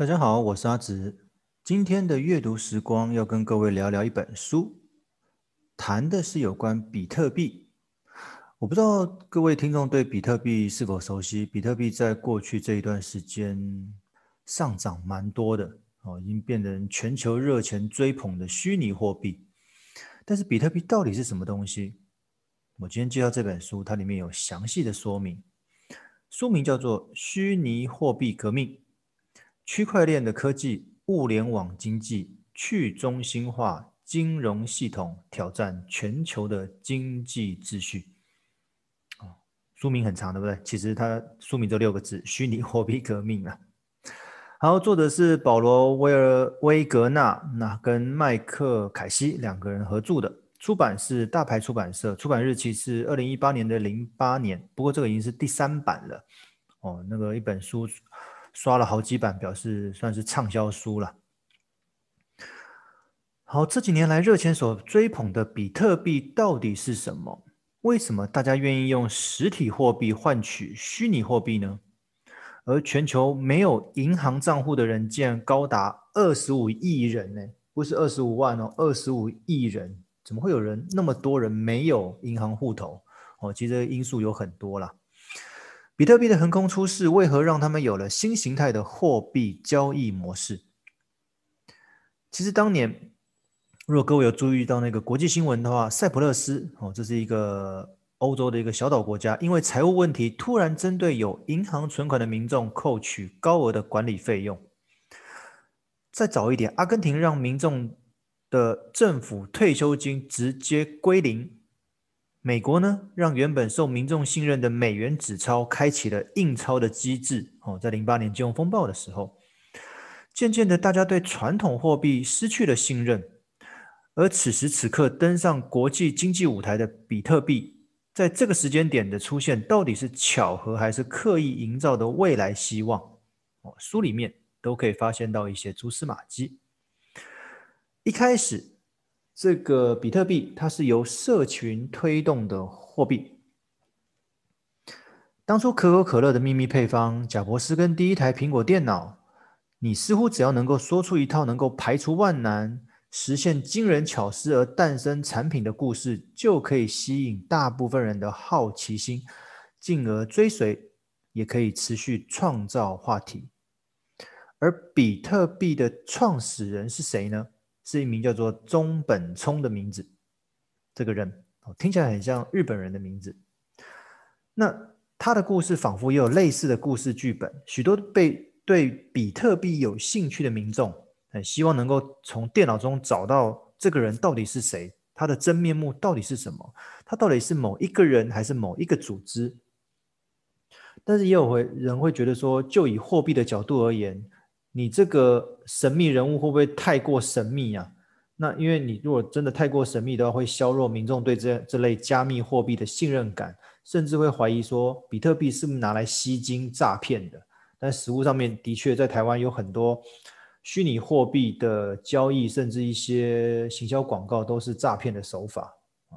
大家好，我是阿直。今天的阅读时光要跟各位聊聊一本书，谈的是有关比特币。我不知道各位听众对比特币是否熟悉？比特币在过去这一段时间上涨蛮多的哦，已经变成全球热钱追捧的虚拟货币。但是比特币到底是什么东西？我今天介绍这本书，它里面有详细的说明。书名叫做《虚拟货币革命》。区块链的科技、物联网经济、去中心化金融系统挑战全球的经济秩序。哦，书名很长，对不对？其实它书名就六个字：虚拟货币革命啊。好，作者是保罗·威尔威格纳，那跟麦克凯西两个人合著的，出版是大牌出版社，出版日期是二零一八年的零八年。不过这个已经是第三版了。哦，那个一本书。刷了好几版，表示算是畅销书了。好，这几年来热钱所追捧的比特币到底是什么？为什么大家愿意用实体货币换取虚拟货币呢？而全球没有银行账户的人竟然高达二十五亿人呢？不是二十五万哦，二十五亿人，怎么会有人那么多人没有银行户头？哦，其实因素有很多啦。比特币的横空出世，为何让他们有了新形态的货币交易模式？其实当年，如果各位有注意到那个国际新闻的话，塞浦路斯哦，这是一个欧洲的一个小岛国家，因为财务问题，突然针对有银行存款的民众扣取高额的管理费用。再早一点，阿根廷让民众的政府退休金直接归零。美国呢，让原本受民众信任的美元纸钞开启了印钞的机制。哦，在零八年金融风暴的时候，渐渐的，大家对传统货币失去了信任。而此时此刻登上国际经济舞台的比特币，在这个时间点的出现，到底是巧合还是刻意营造的未来希望？哦，书里面都可以发现到一些蛛丝马迹。一开始。这个比特币，它是由社群推动的货币。当初可口可乐的秘密配方，贾伯斯跟第一台苹果电脑，你似乎只要能够说出一套能够排除万难、实现惊人巧思而诞生产品的故事，就可以吸引大部分人的好奇心，进而追随，也可以持续创造话题。而比特币的创始人是谁呢？是一名叫做中本聪的名字，这个人哦，听起来很像日本人的名字。那他的故事仿佛也有类似的故事剧本，许多被对比特币有兴趣的民众，很希望能够从电脑中找到这个人到底是谁，他的真面目到底是什么，他到底是某一个人还是某一个组织？但是也有会人会觉得说，就以货币的角度而言。你这个神秘人物会不会太过神秘啊？那因为你如果真的太过神秘的话，会削弱民众对这这类加密货币的信任感，甚至会怀疑说比特币是不是拿来吸金诈骗的。但实务上面的确在台湾有很多虚拟货币的交易，甚至一些行销广告都是诈骗的手法啊。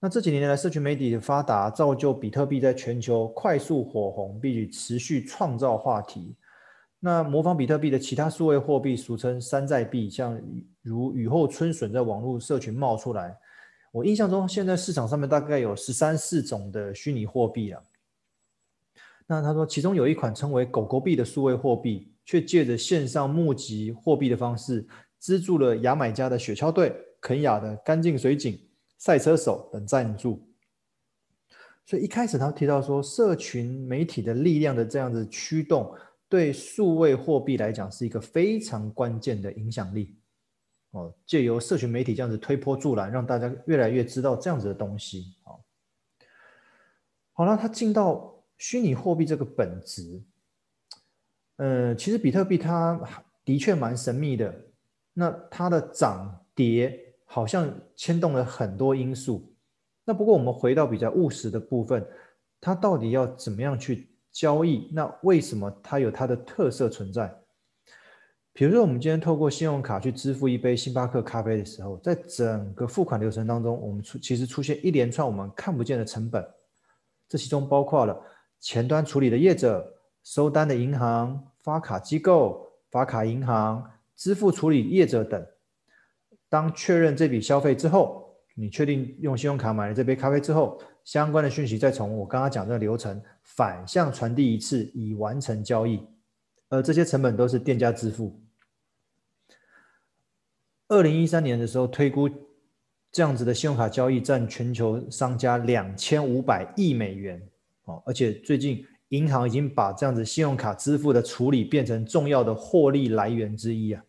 那这几年来，社群媒体的发达，造就比特币在全球快速火红，并且持续创造话题。那模仿比特币的其他数位货币，俗称山寨币，像如雨后春笋，在网络社群冒出来。我印象中，现在市场上面大概有十三四种的虚拟货币啊。那他说，其中有一款称为“狗狗币”的数位货币，却借着线上募集货币的方式，资助了牙买加的雪橇队、肯雅的干净水井、赛车手等赞助。所以一开始他提到说，社群媒体的力量的这样子驱动。对数位货币来讲是一个非常关键的影响力哦，借由社群媒体这样子推波助澜，让大家越来越知道这样子的东西。好，好了，它进到虚拟货币这个本质，呃，其实比特币它的确蛮神秘的，那它的涨跌好像牵动了很多因素。那不过我们回到比较务实的部分，它到底要怎么样去交易，那为什么它有它的特色存在？比如说，我们今天透过信用卡去支付一杯星巴克咖啡的时候，在整个付款流程当中，我们出其实出现一连串我们看不见的成本，这其中包括了前端处理的业者、收单的银行、发卡机构、发卡银行、支付处理业者等。当确认这笔消费之后，你确定用信用卡买了这杯咖啡之后，相关的讯息再从我刚刚讲的流程反向传递一次，已完成交易。而这些成本都是店家支付。二零一三年的时候推估，这样子的信用卡交易占全球商家两千五百亿美元哦，而且最近银行已经把这样子信用卡支付的处理变成重要的获利来源之一啊。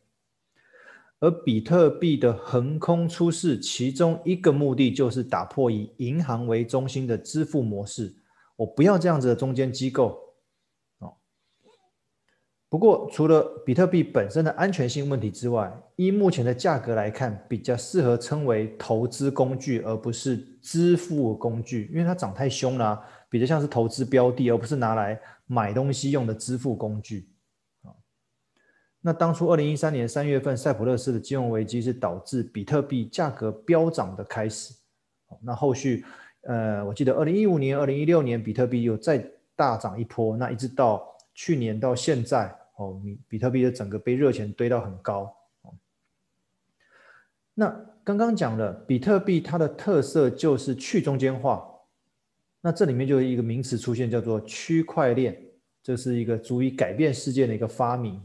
而比特币的横空出世，其中一个目的就是打破以银行为中心的支付模式，我不要这样子的中间机构。不过，除了比特币本身的安全性问题之外，依目前的价格来看，比较适合称为投资工具，而不是支付工具，因为它涨太凶了，比较像是投资标的，而不是拿来买东西用的支付工具。那当初二零一三年三月份，塞浦路斯的金融危机是导致比特币价格飙涨的开始。那后续，呃，我记得二零一五年、二零一六年，比特币又再大涨一波，那一直到。去年到现在，哦，比比特币的整个被热钱堆到很高。那刚刚讲了，比特币它的特色就是去中间化。那这里面就有一个名词出现，叫做区块链，这是一个足以改变世界的一个发明。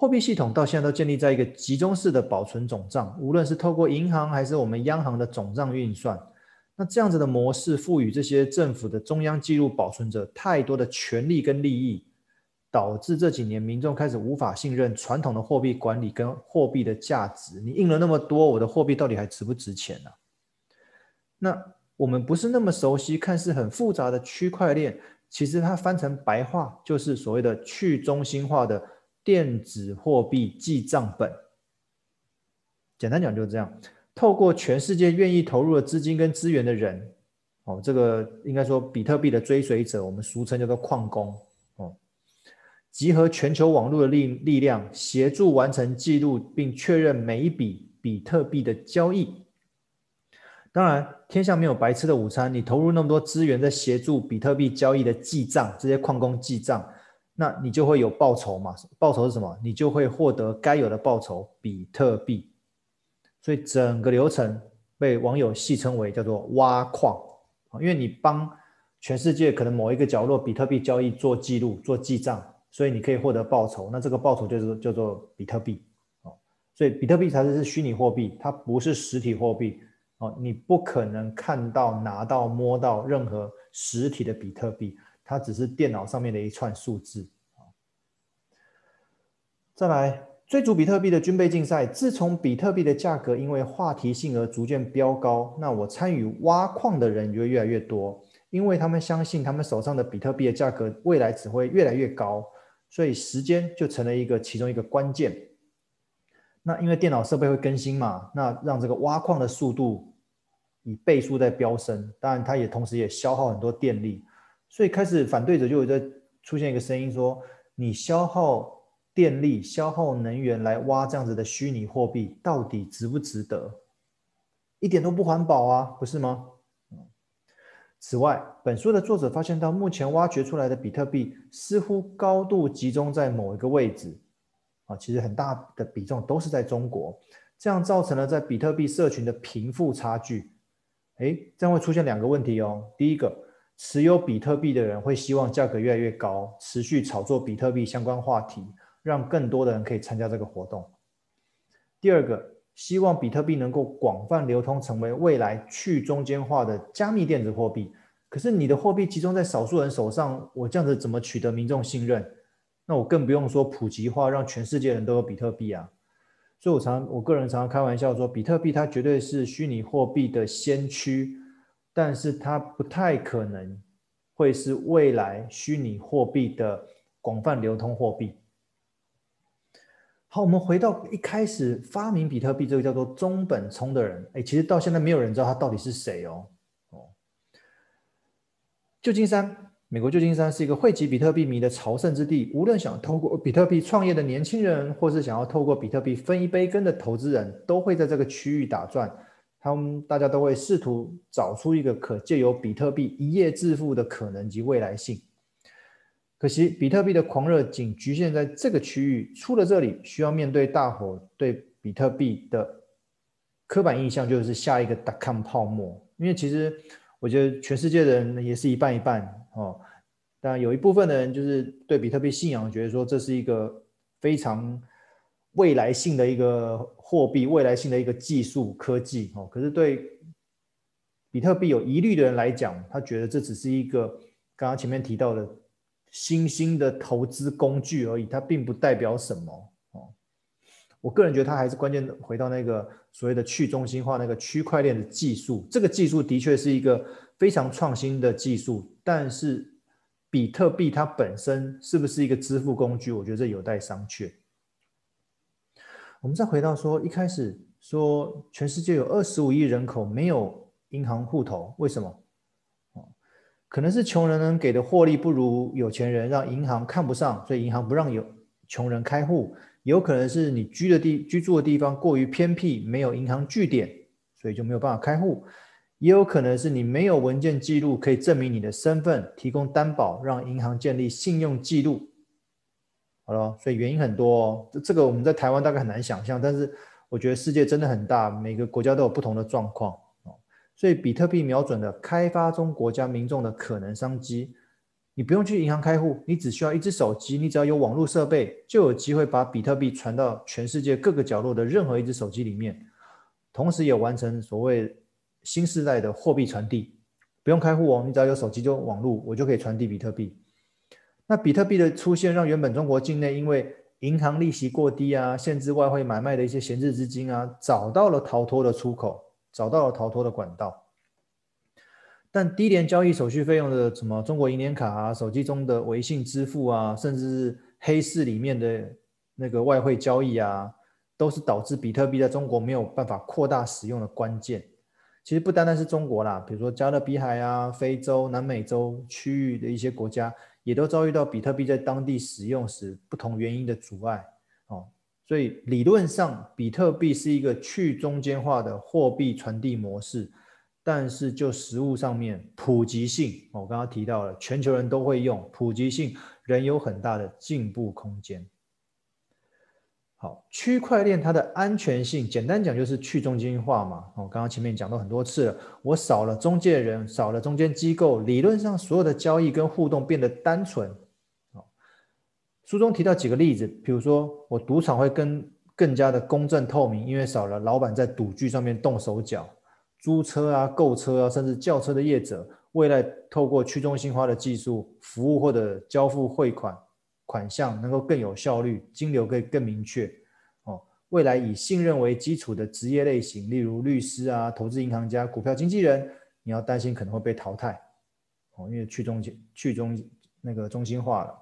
货币系统到现在都建立在一个集中式的保存总账，无论是透过银行还是我们央行的总账运算。那这样子的模式赋予这些政府的中央记录保存者太多的权利跟利益，导致这几年民众开始无法信任传统的货币管理跟货币的价值。你印了那么多，我的货币到底还值不值钱呢？那我们不是那么熟悉，看似很复杂的区块链，其实它翻成白话就是所谓的去中心化的电子货币记账本。简单讲就是这样。透过全世界愿意投入的资金跟资源的人，哦，这个应该说比特币的追随者，我们俗称叫做矿工，哦，集合全球网络的力力量，协助完成记录并确认每一笔比特币的交易。当然，天下没有白吃的午餐，你投入那么多资源在协助比特币交易的记账，这些矿工记账，那你就会有报酬嘛？报酬是什么？你就会获得该有的报酬，比特币。所以整个流程被网友戏称为叫做挖矿啊，因为你帮全世界可能某一个角落比特币交易做记录、做记账，所以你可以获得报酬。那这个报酬就是叫做比特币啊。所以比特币才是虚拟货币，它不是实体货币哦。你不可能看到、拿到、摸到任何实体的比特币，它只是电脑上面的一串数字。再来。追逐比特币的军备竞赛，自从比特币的价格因为话题性而逐渐飙高，那我参与挖矿的人就会越来越多，因为他们相信他们手上的比特币的价格未来只会越来越高，所以时间就成了一个其中一个关键。那因为电脑设备会更新嘛，那让这个挖矿的速度以倍数在飙升，当然它也同时也消耗很多电力，所以开始反对者就有在出现一个声音说，你消耗。电力消耗能源来挖这样子的虚拟货币，到底值不值得？一点都不环保啊，不是吗？此外，本书的作者发现到，目前挖掘出来的比特币似乎高度集中在某一个位置，啊，其实很大的比重都是在中国，这样造成了在比特币社群的贫富差距。诶，这样会出现两个问题哦。第一个，持有比特币的人会希望价格越来越高，持续炒作比特币相关话题。让更多的人可以参加这个活动。第二个，希望比特币能够广泛流通，成为未来去中间化的加密电子货币。可是你的货币集中在少数人手上，我这样子怎么取得民众信任？那我更不用说普及化，让全世界人都有比特币啊。所以我常我个人常常开玩笑说，比特币它绝对是虚拟货币的先驱，但是它不太可能会是未来虚拟货币的广泛流通货币。好，我们回到一开始发明比特币这个叫做中本聪的人，哎，其实到现在没有人知道他到底是谁哦。哦，旧金山，美国旧金山是一个汇集比特币迷的朝圣之地。无论想透过比特币创业的年轻人，或是想要透过比特币分一杯羹的投资人，都会在这个区域打转。他们大家都会试图找出一个可借由比特币一夜致富的可能及未来性。可惜比特币的狂热仅局限在这个区域，出了这里需要面对大伙对比特币的刻板印象，就是下一个 dot-com 泡沫。因为其实我觉得全世界的人也是一半一半哦。但有一部分的人就是对比特币信仰，觉得说这是一个非常未来性的一个货币，未来性的一个技术科技哦。可是对比特币有疑虑的人来讲，他觉得这只是一个刚刚前面提到的。新兴的投资工具而已，它并不代表什么哦。我个人觉得它还是关键回到那个所谓的去中心化那个区块链的技术。这个技术的确是一个非常创新的技术，但是比特币它本身是不是一个支付工具？我觉得这有待商榷。我们再回到说，一开始说全世界有二十五亿人口没有银行户头，为什么？可能是穷人能给的获利不如有钱人，让银行看不上，所以银行不让有穷人开户。有可能是你居的地居住的地方过于偏僻，没有银行据点，所以就没有办法开户。也有可能是你没有文件记录可以证明你的身份，提供担保，让银行建立信用记录。好了，所以原因很多哦。这这个我们在台湾大概很难想象，但是我觉得世界真的很大，每个国家都有不同的状况。所以，比特币瞄准了开发中国家民众的可能商机。你不用去银行开户，你只需要一只手机，你只要有网络设备，就有机会把比特币传到全世界各个角落的任何一只手机里面，同时也完成所谓新时代的货币传递。不用开户哦，你只要有手机就网络，我就可以传递比特币。那比特币的出现，让原本中国境内因为银行利息过低啊，限制外汇买卖的一些闲置资金啊，找到了逃脱的出口。找到了逃脱的管道，但低廉交易手续费用的什么中国银联卡啊、手机中的微信支付啊，甚至是黑市里面的那个外汇交易啊，都是导致比特币在中国没有办法扩大使用的关键。其实不单单是中国啦，比如说加勒比海啊、非洲、南美洲区域的一些国家，也都遭遇到比特币在当地使用时不同原因的阻碍哦。所以理论上，比特币是一个去中间化的货币传递模式，但是就实物上面普及性，我刚刚提到了，全球人都会用，普及性仍有很大的进步空间。好，区块链它的安全性，简单讲就是去中心化嘛。我刚刚前面讲到很多次了，我少了中介人，少了中间机构，理论上所有的交易跟互动变得单纯。书中提到几个例子，比如说我赌场会更更加的公正透明，因为少了老板在赌具上面动手脚。租车啊、购车啊，甚至轿车的业者，未来透过去中心化的技术服务或者交付汇款款项，能够更有效率，金流可以更明确。哦，未来以信任为基础的职业类型，例如律师啊、投资银行家、股票经纪人，你要担心可能会被淘汰。哦，因为去中心去中那个中心化了。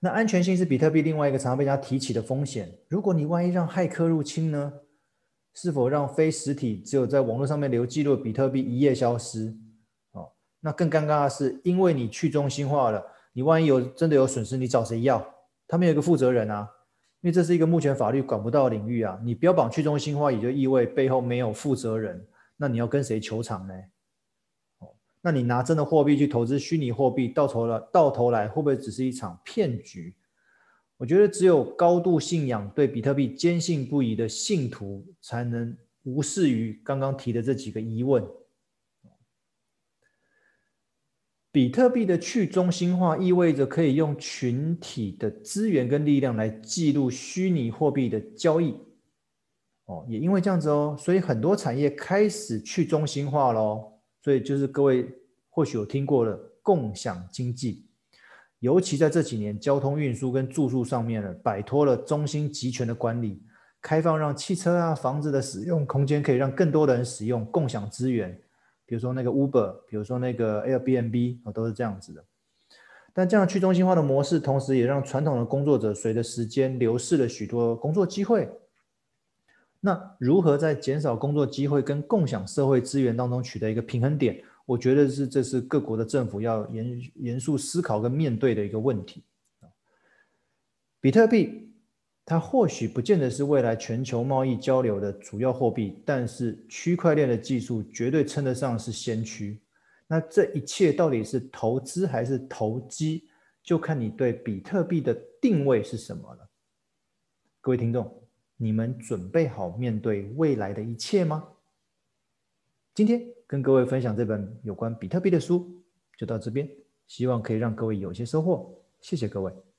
那安全性是比特币另外一个常常被大家提起的风险。如果你万一让骇客入侵呢？是否让非实体只有在网络上面留记录比特币一夜消失？哦，那更尴尬的是，因为你去中心化了，你万一有真的有损失，你找谁要？他们有一个负责人啊，因为这是一个目前法律管不到领域啊。你标榜去中心化，也就意味背后没有负责人，那你要跟谁求偿呢？哦那你拿真的货币去投资虚拟货币，到头了，到头来会不会只是一场骗局？我觉得只有高度信仰、对比特币坚信不疑的信徒，才能无视于刚刚提的这几个疑问。比特币的去中心化意味着可以用群体的资源跟力量来记录虚拟货币的交易。哦，也因为这样子哦，所以很多产业开始去中心化喽。所以就是各位或许有听过的共享经济，尤其在这几年交通运输跟住宿上面呢，摆脱了中心集权的管理，开放让汽车啊、房子的使用空间可以让更多的人使用共享资源，比如说那个 Uber，比如说那个 Airbnb，啊都是这样子的。但这样去中心化的模式，同时也让传统的工作者随着时间流逝了许多工作机会。那如何在减少工作机会跟共享社会资源当中取得一个平衡点？我觉得是这是各国的政府要严严肃思考跟面对的一个问题。比特币它或许不见得是未来全球贸易交流的主要货币，但是区块链的技术绝对称得上是先驱。那这一切到底是投资还是投机？就看你对比特币的定位是什么了。各位听众，你们准备好面对未来的一切吗？今天跟各位分享这本有关比特币的书就到这边，希望可以让各位有些收获。谢谢各位。